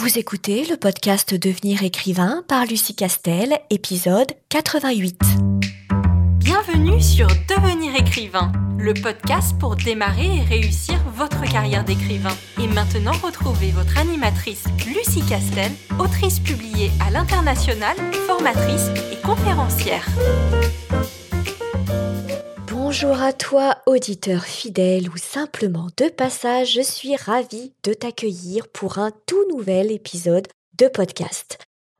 Vous écoutez le podcast Devenir écrivain par Lucie Castel, épisode 88. Bienvenue sur Devenir écrivain, le podcast pour démarrer et réussir votre carrière d'écrivain. Et maintenant, retrouvez votre animatrice Lucie Castel, autrice publiée à l'international, formatrice et conférencière. Bonjour à toi, auditeur fidèle ou simplement de passage, je suis ravie de t'accueillir pour un tout nouvel épisode de podcast.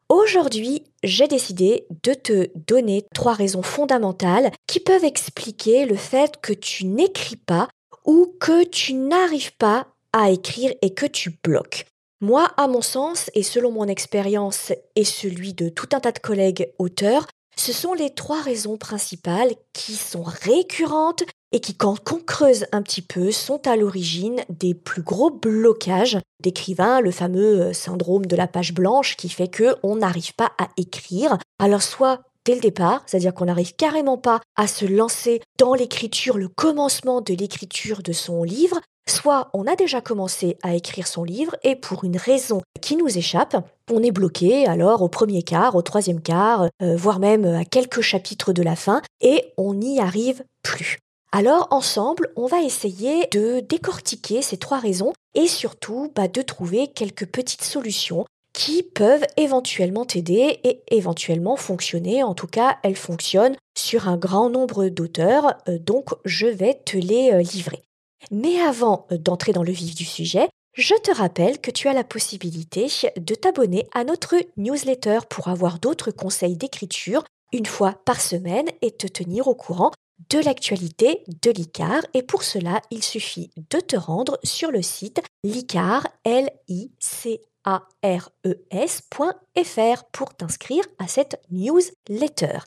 Aujourd'hui, j'ai décidé de te donner trois raisons fondamentales qui peuvent expliquer le fait que tu n'écris pas ou que tu n'arrives pas à écrire et que tu bloques. Moi, à mon sens, et selon mon expérience et celui de tout un tas de collègues auteurs, ce sont les trois raisons principales qui sont récurrentes et qui, quand on creuse un petit peu, sont à l'origine des plus gros blocages d'écrivains, le fameux euh, syndrome de la page blanche qui fait que on n'arrive pas à écrire. Alors soit dès le départ, c'est-à-dire qu'on n'arrive carrément pas à se lancer dans l'écriture, le commencement de l'écriture de son livre, soit on a déjà commencé à écrire son livre et pour une raison qui nous échappe, on est bloqué alors au premier quart, au troisième quart, euh, voire même à quelques chapitres de la fin et on n'y arrive plus. Alors ensemble, on va essayer de décortiquer ces trois raisons et surtout bah, de trouver quelques petites solutions qui peuvent éventuellement t'aider et éventuellement fonctionner. En tout cas, elles fonctionnent sur un grand nombre d'auteurs, euh, donc je vais te les euh, livrer. Mais avant euh, d'entrer dans le vif du sujet, je te rappelle que tu as la possibilité de t'abonner à notre newsletter pour avoir d'autres conseils d'écriture une fois par semaine et te tenir au courant de l'actualité de l'ICAR. Et pour cela, il suffit de te rendre sur le site l'ICAR, l i c a r e pour t'inscrire à cette newsletter.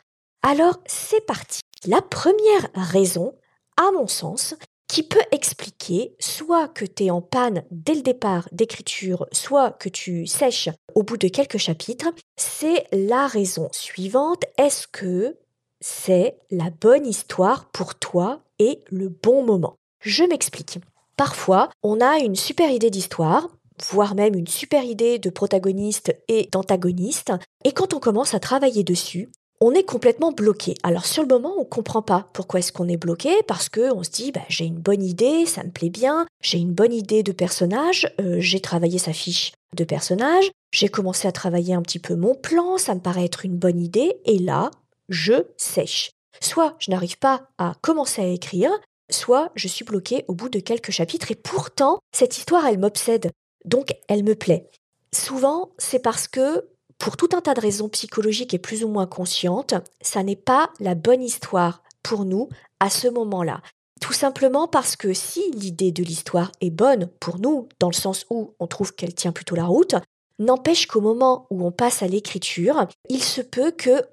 Alors, c'est parti. La première raison, à mon sens, qui peut expliquer soit que tu es en panne dès le départ d'écriture, soit que tu sèches au bout de quelques chapitres, c'est la raison suivante. Est-ce que c'est la bonne histoire pour toi et le bon moment? Je m'explique. Parfois, on a une super idée d'histoire, voire même une super idée de protagoniste et d'antagoniste, et quand on commence à travailler dessus, on est complètement bloqué. Alors sur le moment, on comprend pas pourquoi est-ce qu'on est bloqué parce que on se dit bah, j'ai une bonne idée, ça me plaît bien, j'ai une bonne idée de personnage, euh, j'ai travaillé sa fiche de personnage, j'ai commencé à travailler un petit peu mon plan, ça me paraît être une bonne idée et là, je sèche. Soit je n'arrive pas à commencer à écrire, soit je suis bloqué au bout de quelques chapitres et pourtant cette histoire elle m'obsède. Donc elle me plaît. Souvent, c'est parce que pour tout un tas de raisons psychologiques et plus ou moins conscientes, ça n'est pas la bonne histoire pour nous à ce moment-là. Tout simplement parce que si l'idée de l'histoire est bonne pour nous, dans le sens où on trouve qu'elle tient plutôt la route, n'empêche qu'au moment où on passe à l'écriture, il se peut que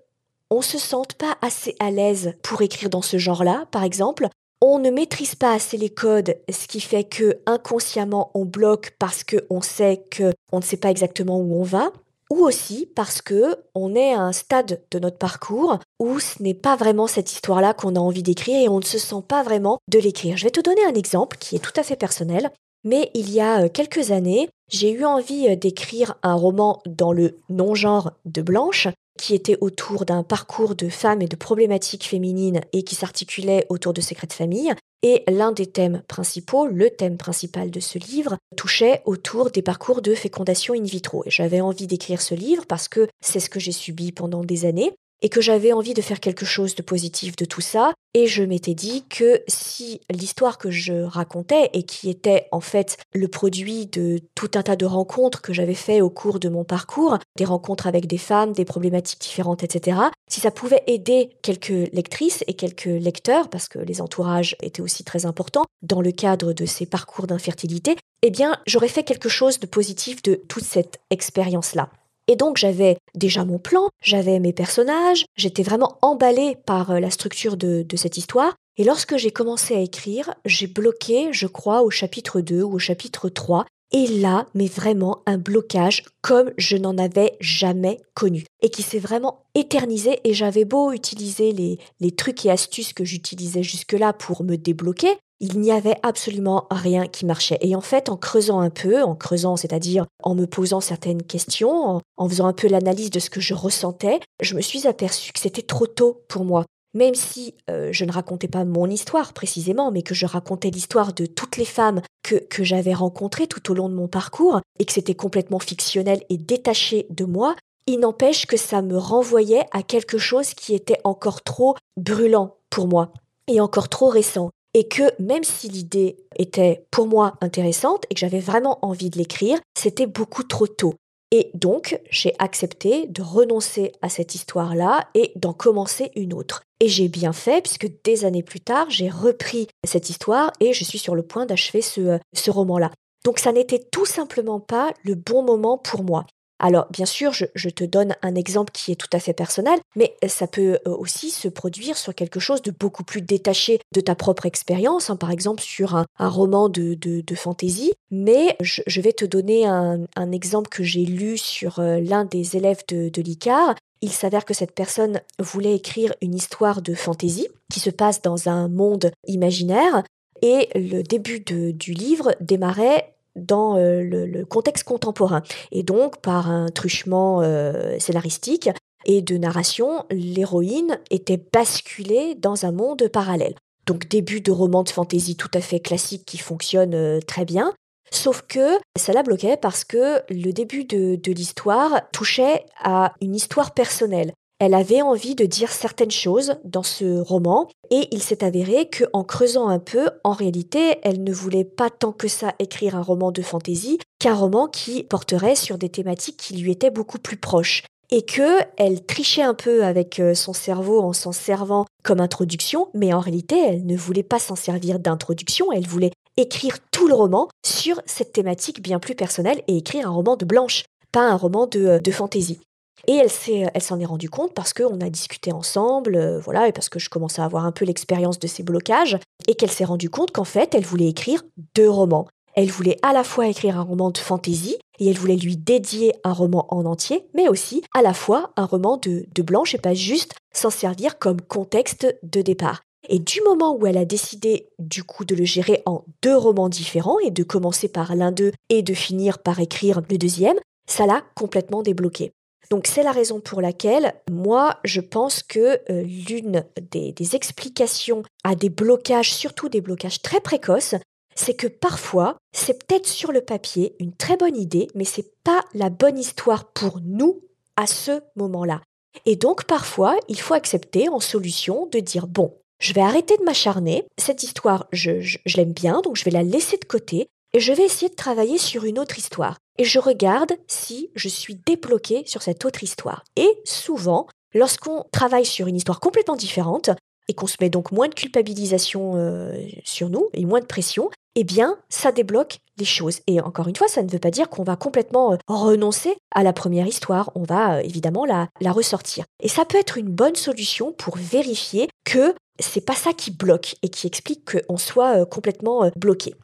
on se sente pas assez à l'aise pour écrire dans ce genre-là, par exemple. On ne maîtrise pas assez les codes, ce qui fait que inconsciemment on bloque parce qu'on sait que on ne sait pas exactement où on va ou aussi parce que on est à un stade de notre parcours où ce n'est pas vraiment cette histoire-là qu'on a envie d'écrire et on ne se sent pas vraiment de l'écrire. Je vais te donner un exemple qui est tout à fait personnel, mais il y a euh, quelques années, j'ai eu envie euh, d'écrire un roman dans le non-genre de Blanche qui était autour d'un parcours de femmes et de problématiques féminines et qui s'articulait autour de secrets de famille. Et l'un des thèmes principaux, le thème principal de ce livre, touchait autour des parcours de fécondation in vitro. Et j'avais envie d'écrire ce livre parce que c'est ce que j'ai subi pendant des années et que j'avais envie de faire quelque chose de positif de tout ça. Et je m'étais dit que si l'histoire que je racontais et qui était en fait le produit de tout un tas de rencontres que j'avais fait au cours de mon parcours, des rencontres avec des femmes, des problématiques différentes, etc., si ça pouvait aider quelques lectrices et quelques lecteurs, parce que les entourages étaient aussi très importants dans le cadre de ces parcours d'infertilité, eh bien, j'aurais fait quelque chose de positif de toute cette expérience-là. Et donc j'avais déjà mon plan, j'avais mes personnages, j'étais vraiment emballée par euh, la structure de, de cette histoire. Et lorsque j'ai commencé à écrire, j'ai bloqué, je crois, au chapitre 2 ou au chapitre 3. Et là, mais vraiment un blocage comme je n'en avais jamais connu et qui s'est vraiment éternisé et j'avais beau utiliser les, les trucs et astuces que j'utilisais jusque-là pour me débloquer, il n'y avait absolument rien qui marchait. Et en fait, en creusant un peu, en creusant, c'est-à-dire en me posant certaines questions, en, faisant un peu l'analyse de ce que je ressentais, je me suis aperçue que c'était trop tôt pour moi. Même si euh, je ne racontais pas mon histoire précisément, mais que je racontais l'histoire de toutes les femmes que, que j'avais rencontrées tout au long de mon parcours, et que c'était complètement fictionnel et détaché de moi, il n'empêche que ça me renvoyait à quelque chose qui était encore trop brûlant pour moi et encore trop récent et que même si l'idée était pour moi intéressante et que j'avais vraiment envie de l'écrire, c'était beaucoup trop tôt. Et donc, j'ai accepté de renoncer à cette histoire-là et d'en commencer une autre. Et j'ai bien fait, puisque des années plus tard, j'ai repris cette histoire et je suis sur le point d'achever ce, ce roman-là. Donc ça n'était tout simplement pas le bon moment pour moi. Alors, bien sûr, je, te donne un exemple qui est tout à fait personnel, mais ça peut euh, aussi se produire sur quelque chose de beaucoup plus détaché de ta propre expérience, hein, par exemple sur un, roman de, de, fantaisie. Mais je, vais te donner un, exemple que j'ai lu sur euh, l'un des élèves de, de l'ICAR. Il s'avère que cette personne voulait écrire une histoire de fantaisie qui se passe dans un monde imaginaire et le début du livre démarrait dans euh, le, contexte contemporain. Et donc, par un truchement euh, scénaristique et de narration, l'héroïne était basculée dans un monde parallèle. Donc, début de roman de fantasy tout à fait classique qui fonctionne euh, très bien. Sauf que ça la bloquait parce que le début de l'histoire touchait à une histoire personnelle. Elle avait envie de dire certaines choses dans ce roman et il s'est avéré que en creusant un peu, en réalité, elle ne voulait pas tant que ça écrire un roman de fantaisie qu'un roman qui porterait sur des thématiques qui lui étaient beaucoup plus proches et que elle trichait un peu avec euh, son cerveau en s'en servant comme introduction, mais en réalité, elle ne voulait pas s'en servir d'introduction, elle voulait écrire tout le roman sur cette thématique bien plus personnelle et écrire un roman de blanche, pas un roman de, euh, de fantaisie. Et elle s'est, elle s'en est rendue compte parce qu'on a discuté ensemble, euh, voilà, et parce que je commençais à avoir un peu l'expérience de ces blocages, et qu'elle s'est rendue compte qu'en fait, elle voulait écrire deux romans. Elle voulait à la fois écrire un roman de fantaisie, et elle voulait lui dédier un roman en entier, mais aussi à la fois un roman de, de blanche, et pas juste s'en servir comme contexte de départ. Et du moment où elle a décidé du coup de le gérer en deux romans différents et de commencer par l'un d'eux et de finir par écrire le deuxième, ça l'a complètement débloqué. Donc c'est la raison pour laquelle moi je pense que euh, l'une des, explications à des blocages, surtout des blocages très précoces, c'est que parfois c'est peut-être sur le papier une très bonne idée, mais c'est pas la bonne histoire pour nous à ce moment-là. Et donc parfois il faut accepter en solution de dire bon, je vais arrêter de m'acharner, cette histoire je, je l'aime bien, donc je vais la laisser de côté, et je vais essayer de travailler sur une autre histoire. Et je regarde si je suis débloquée sur cette autre histoire. Et souvent, lorsqu'on travaille sur une histoire complètement différente, et qu'on se met donc moins de culpabilisation euh, sur nous et moins de pression, eh bien, ça débloque les choses. Et encore une fois, ça ne veut pas dire qu'on va complètement euh, renoncer à la première histoire. On va euh, évidemment la, la ressortir. Et ça peut être une bonne solution pour vérifier que c'est pas ça qui bloque et qui explique qu'on soit complètement bloqué.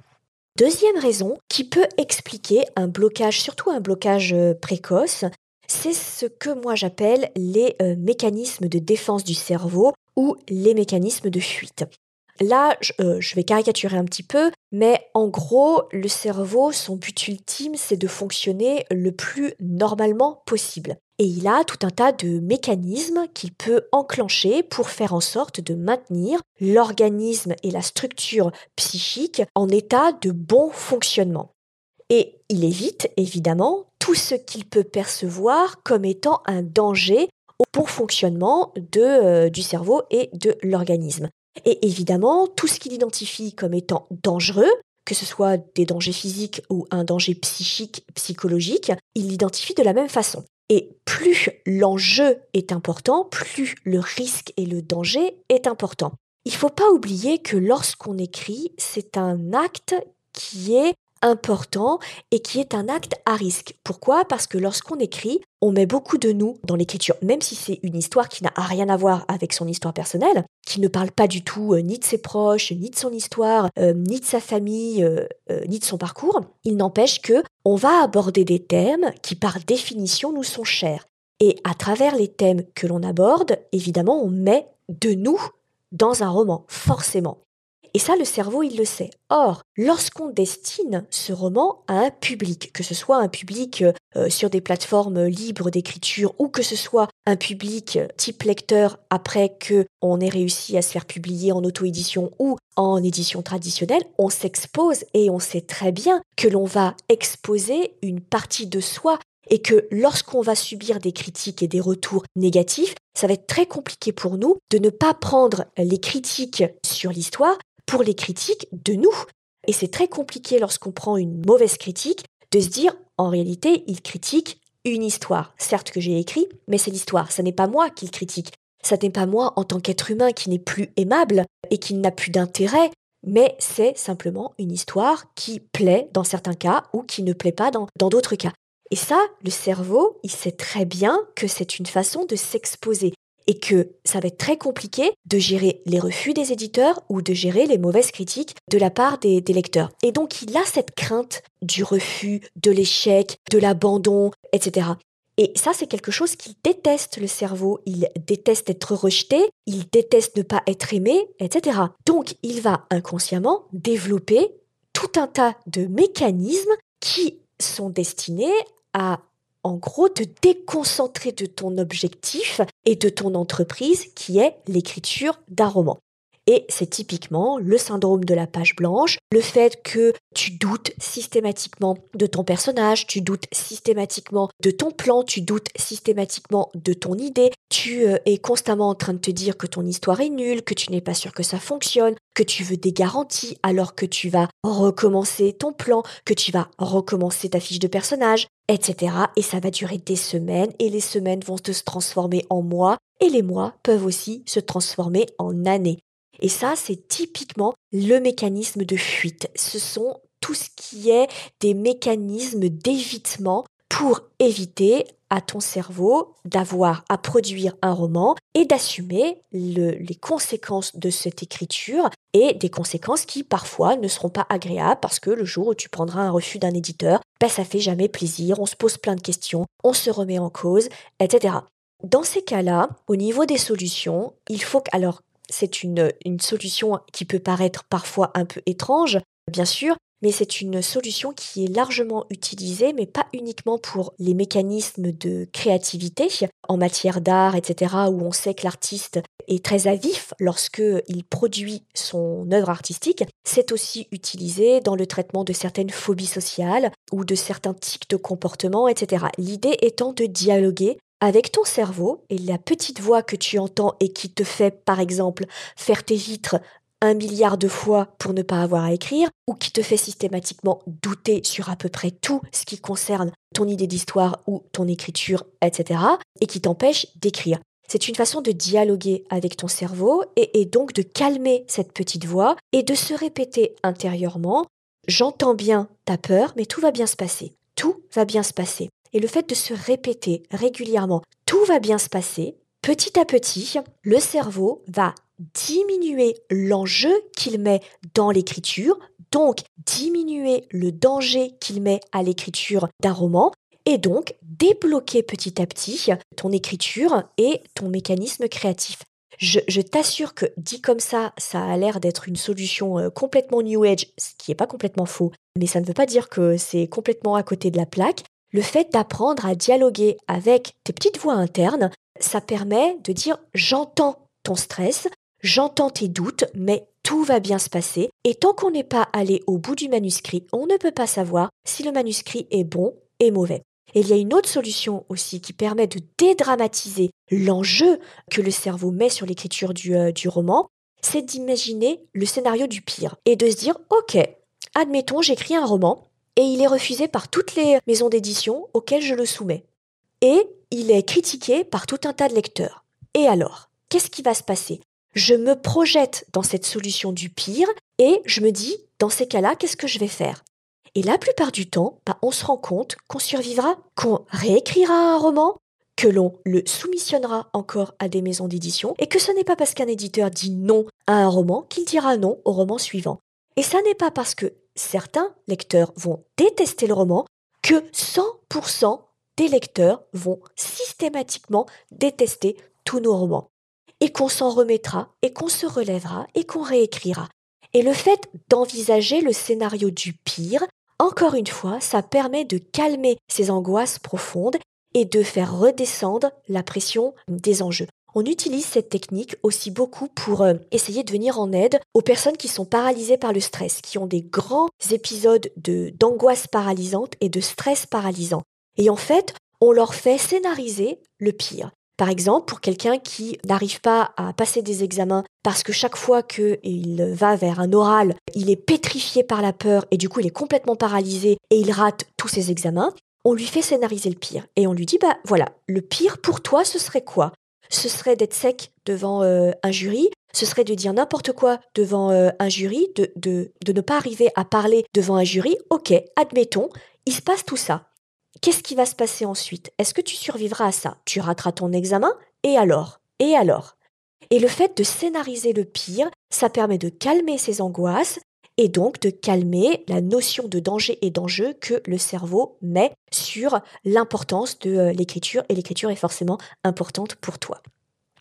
Deuxième raison qui peut expliquer un blocage, surtout un blocage euh, précoce, c'est ce que moi j'appelle les euh, mécanismes de défense du cerveau ou les mécanismes de fuite. Là, euh, je, vais caricaturer un petit peu, mais en gros, le cerveau, son but ultime, c'est de fonctionner le plus normalement possible. Et il a tout un tas de mécanismes qu'il peut enclencher pour faire en sorte de maintenir l'organisme et la structure psychique en état de bon fonctionnement. Et il évite évidemment tout ce qu'il peut percevoir comme étant un danger au bon fonctionnement euh, du cerveau et de l'organisme. Et évidemment, tout ce qu'il identifie comme étant dangereux, que ce soit des dangers physiques ou un danger psychique, psychologique, il l'identifie de la même façon. Et plus l'enjeu est important, plus le risque et le danger est important. Il ne faut pas oublier que lorsqu'on écrit, c'est un acte qui est important et qui est un acte à risque. Pourquoi? Parce que lorsqu'on écrit, on met beaucoup de nous dans l'écriture, même si c'est une histoire qui n'a rien à voir avec son histoire personnelle, qui ne parle pas du tout euh, ni de ses proches, ni de son histoire, euh, ni de sa famille, euh, ni de son parcours. Il n'empêche que on va aborder des thèmes qui par définition nous sont chers. Et à travers les thèmes que l'on aborde, évidemment, on met de nous dans un roman, forcément. Et ça, le cerveau, il le sait. Or, lorsqu'on destine ce roman à un public, que ce soit un public euh, sur des plateformes libres d'écriture ou que ce soit un public type lecteur après que on ait réussi à se faire publier en auto-édition ou en édition traditionnelle, on s'expose et on sait très bien que l'on va exposer une partie de soi et que lorsqu'on va subir des critiques et des retours négatifs, ça va être très compliqué pour nous de ne pas prendre les critiques sur l'histoire pour les critiques de nous. Et c'est très compliqué lorsqu'on prend une mauvaise critique de se dire en réalité, il critique une histoire. Certes que j'ai écrit, mais c'est l'histoire. Ce n'est pas moi qu'il critique. Ça n'est pas moi en tant qu'être humain qui n'est plus aimable et qui n'a plus d'intérêt, mais c'est simplement une histoire qui plaît dans certains cas ou qui ne plaît pas dans d'autres cas. Et ça, le cerveau, il sait très bien que c'est une façon de s'exposer et que ça va être très compliqué de gérer les refus des éditeurs ou de gérer les mauvaises critiques de la part des, lecteurs. Et donc il a cette crainte du refus, de l'échec, de l'abandon, etc. Et ça, c'est quelque chose qu'il déteste, le cerveau. Il déteste être rejeté, il déteste ne pas être aimé, etc. Donc, il va inconsciemment développer tout un tas de mécanismes qui sont destinés à en gros te déconcentrer de ton objectif et de ton entreprise qui est l'écriture d'un roman. Et c'est typiquement le syndrome de la page blanche, le fait que tu doutes systématiquement de ton personnage, tu doutes systématiquement de ton plan, tu doutes systématiquement de ton idée, tu euh, es constamment en train de te dire que ton histoire est nulle, que tu n'es pas sûr que ça fonctionne, que tu veux des garanties alors que tu vas recommencer ton plan, que tu vas recommencer ta fiche de personnage, etc. Et ça va durer des semaines et les semaines vont se transformer en mois et les mois peuvent aussi se transformer en années. Et ça, c'est typiquement le mécanisme de fuite. Ce sont tout ce qui est des mécanismes d'évitement pour éviter à ton cerveau d'avoir à produire un roman et d'assumer les conséquences de cette écriture et des conséquences qui parfois ne seront pas agréables parce que le jour où tu prendras un refus d'un éditeur, ben ça fait jamais plaisir, on se pose plein de questions, on se remet en cause, etc. Dans ces cas-là, au niveau des solutions, il faut alors c'est une, solution qui peut paraître parfois un peu étrange, bien sûr, mais c'est une solution qui est largement utilisée, mais pas uniquement pour les mécanismes de créativité en matière d'art, etc., où on sait que l'artiste est très avif lorsque il produit son œuvre artistique. C'est aussi utilisé dans le traitement de certaines phobies sociales ou de certains tics de comportement, etc. L'idée étant de dialoguer avec ton cerveau et la petite voix que tu entends et qui te fait, par exemple, faire tes vitres un milliard de fois pour ne pas avoir à écrire, ou qui te fait systématiquement douter sur à peu près tout ce qui concerne ton idée d'histoire ou ton écriture, etc., et qui t'empêche d'écrire. C'est une façon de dialoguer avec ton cerveau et, donc de calmer cette petite voix et de se répéter intérieurement J'entends bien ta peur, mais tout va bien se passer. Tout va bien se passer. Et le fait de se répéter régulièrement, tout va bien se passer, petit à petit, le cerveau va diminuer l'enjeu qu'il met dans l'écriture, donc diminuer le danger qu'il met à l'écriture d'un roman, et donc débloquer petit à petit ton écriture et ton mécanisme créatif. Je, t'assure que dit comme ça, ça a l'air d'être une solution euh, complètement New Age, ce qui n'est pas complètement faux, mais ça ne veut pas dire que c'est complètement à côté de la plaque le fait d'apprendre à dialoguer avec tes petites voix internes, ça permet de dire j'entends ton stress, j'entends tes doutes, mais tout va bien se passer. Et tant qu'on n'est pas allé au bout du manuscrit, on ne peut pas savoir si le manuscrit est bon et mauvais. Et il y a une autre solution aussi qui permet de dédramatiser l'enjeu que le cerveau met sur l'écriture du, euh, roman, c'est d'imaginer le scénario du pire et de se dire, ok, admettons, j'écris un roman, et il est refusé par toutes les maisons d'édition auxquelles je le soumets. Et il est critiqué par tout un tas de lecteurs. Et alors, qu'est-ce qui va se passer? Je me projette dans cette solution du pire et je me dis, dans ces cas-là, qu'est-ce que je vais faire? Et la plupart du temps, bah, on se rend compte qu'on survivra, qu'on réécrira un roman, que l'on le soumissionnera encore à des maisons d'édition, et que ce n'est pas parce qu'un éditeur dit non à un roman qu'il dira non au roman suivant. Et ça n'est pas parce que certains lecteurs vont détester le roman que 100% des lecteurs vont systématiquement détester tous nos romans. Et qu'on s'en remettra, et qu'on se relèvera, et qu'on réécrira. Et le fait d'envisager le scénario du pire, encore une fois, ça permet de calmer ces angoisses profondes et de faire redescendre la pression des enjeux. On utilise cette technique aussi beaucoup pour euh, essayer de venir en aide aux personnes qui sont paralysées par le stress, qui ont des grands épisodes de d'angoisse paralysante et de stress paralysant. Et en fait, on leur fait scénariser le pire. Par exemple, pour quelqu'un qui n'arrive pas à passer des examens parce que chaque fois qu'il va vers un oral, il est pétrifié par la peur et du coup il est complètement paralysé et il rate tous ses examens, on lui fait scénariser le pire. Et on lui dit, bah voilà, le pire pour toi, ce serait quoi? Ce serait d'être sec devant euh, un jury, ce serait de dire n'importe quoi devant euh, un jury, de, de, de ne pas arriver à parler devant un jury. Ok, admettons, il se passe tout ça. Qu'est-ce qui va se passer ensuite? Est-ce que tu survivras à ça? Tu rateras ton examen? Et alors? Et alors? Et le fait de scénariser le pire, ça permet de calmer ses angoisses et donc de calmer la notion de danger et d'enjeu que le cerveau met sur l'importance de euh, l'écriture et l'écriture est forcément importante pour toi.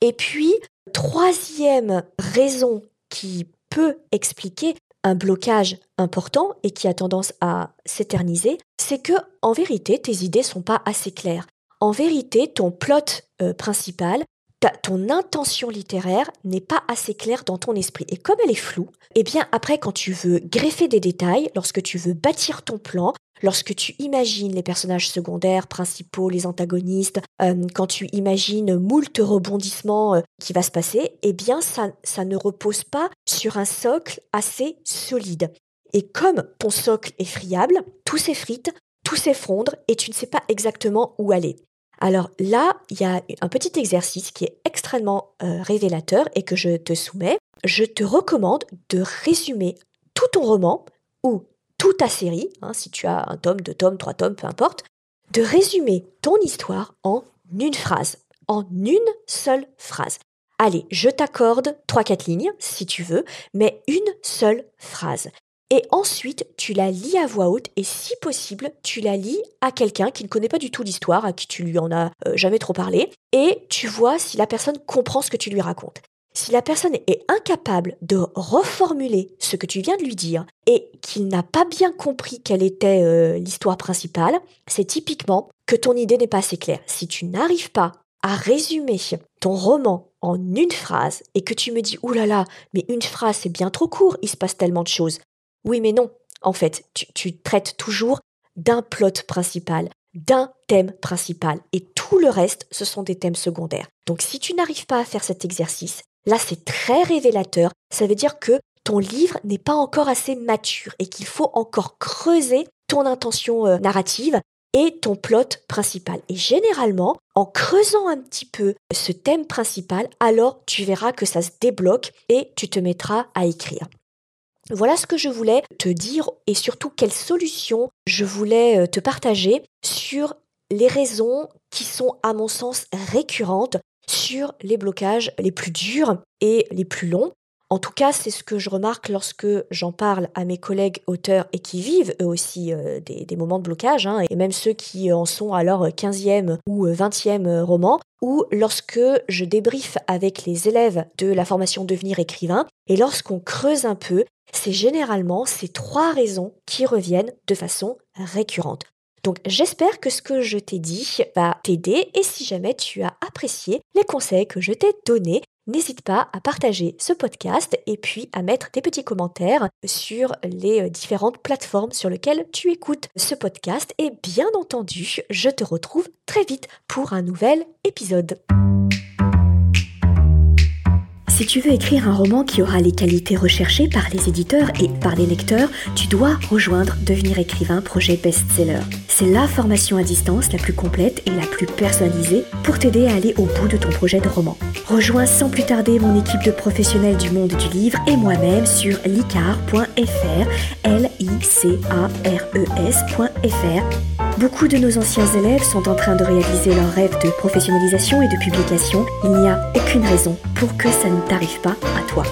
Et puis, troisième raison qui peut expliquer un blocage important et qui a tendance à s'éterniser, c'est que en vérité tes idées sont pas assez claires. En vérité, ton plot euh, principal, ton intention littéraire n'est pas assez claire dans ton esprit. Et comme elle est floue, eh bien après quand tu veux greffer des détails, lorsque tu veux bâtir ton plan, lorsque tu imagines les personnages secondaires, principaux, les antagonistes, euh, quand tu imagines moult rebondissements euh, qui va se passer, eh bien ça, ça ne repose pas sur un socle assez solide. Et comme ton socle est friable, tout s'effrite, tout s'effondre et tu ne sais pas exactement où aller. Alors là, il y a un petit exercice qui est extrêmement euh, révélateur et que je te soumets. Je te recommande de résumer tout ton roman ou toute ta série, hein, si tu as un tome, deux tomes, trois tomes, peu importe, de résumer ton histoire en une phrase, en une seule phrase. Allez, je t'accorde trois, quatre lignes, si tu veux, mais une seule phrase. Et ensuite, tu la lis à voix haute et si possible, tu la lis à quelqu'un qui ne connaît pas du tout l'histoire, à qui tu lui en as euh, jamais trop parlé, et tu vois si la personne comprend ce que tu lui racontes. Si la personne est incapable de reformuler ce que tu viens de lui dire et qu'il n'a pas bien compris quelle était euh, l'histoire principale, c'est typiquement que ton idée n'est pas assez claire. Si tu n'arrives pas à résumer ton roman en une phrase et que tu me dis oulala, là là, mais une phrase c'est bien trop court, il se passe tellement de choses. Oui, mais non. En fait, tu, traites toujours d'un plot principal, d'un thème principal et tout le reste, ce sont des thèmes secondaires. Donc si tu n'arrives pas à faire cet exercice, Là, c'est très révélateur. Ça veut dire que ton livre n'est pas encore assez mature et qu'il faut encore creuser ton intention euh, narrative et ton plot principal. Et généralement, en creusant un petit peu ce thème principal, alors tu verras que ça se débloque et tu te mettras à écrire. Voilà ce que je voulais te dire et surtout quelles solutions je voulais euh, te partager sur les raisons qui sont à mon sens récurrentes sur les blocages les plus durs et les plus longs. En tout cas, c'est ce que je remarque lorsque j'en parle à mes collègues auteurs et qui vivent eux aussi euh, des, moments de blocage, hein, et même ceux qui en sont à leur 15e ou 20e roman, ou lorsque je débriefe avec les élèves de la formation Devenir écrivain, et lorsqu'on creuse un peu, c'est généralement ces trois raisons qui reviennent de façon récurrente. Donc j'espère que ce que je t'ai dit va t'aider et si jamais tu as apprécié les conseils que je t'ai donnés, N'hésite pas à partager ce podcast et puis à mettre des petits commentaires sur les euh, différentes plateformes sur lesquelles tu écoutes ce podcast. Et bien entendu, je te retrouve très vite pour un nouvel épisode. Si tu veux écrire un roman qui aura les qualités recherchées par les éditeurs et par les lecteurs, tu dois rejoindre Devenir écrivain projet best-seller. C'est la formation à distance la plus complète et la plus personnalisée pour t'aider à aller au bout de ton projet de roman. Rejoins sans plus tarder mon équipe de professionnels du monde du livre et moi-même sur licar.fr, l i c a r e s.fr. Beaucoup de nos anciens élèves sont en train de réaliser leur rêve de professionnalisation et de publication. Il n'y a aucune raison pour que ça ne t'arrive pas à toi.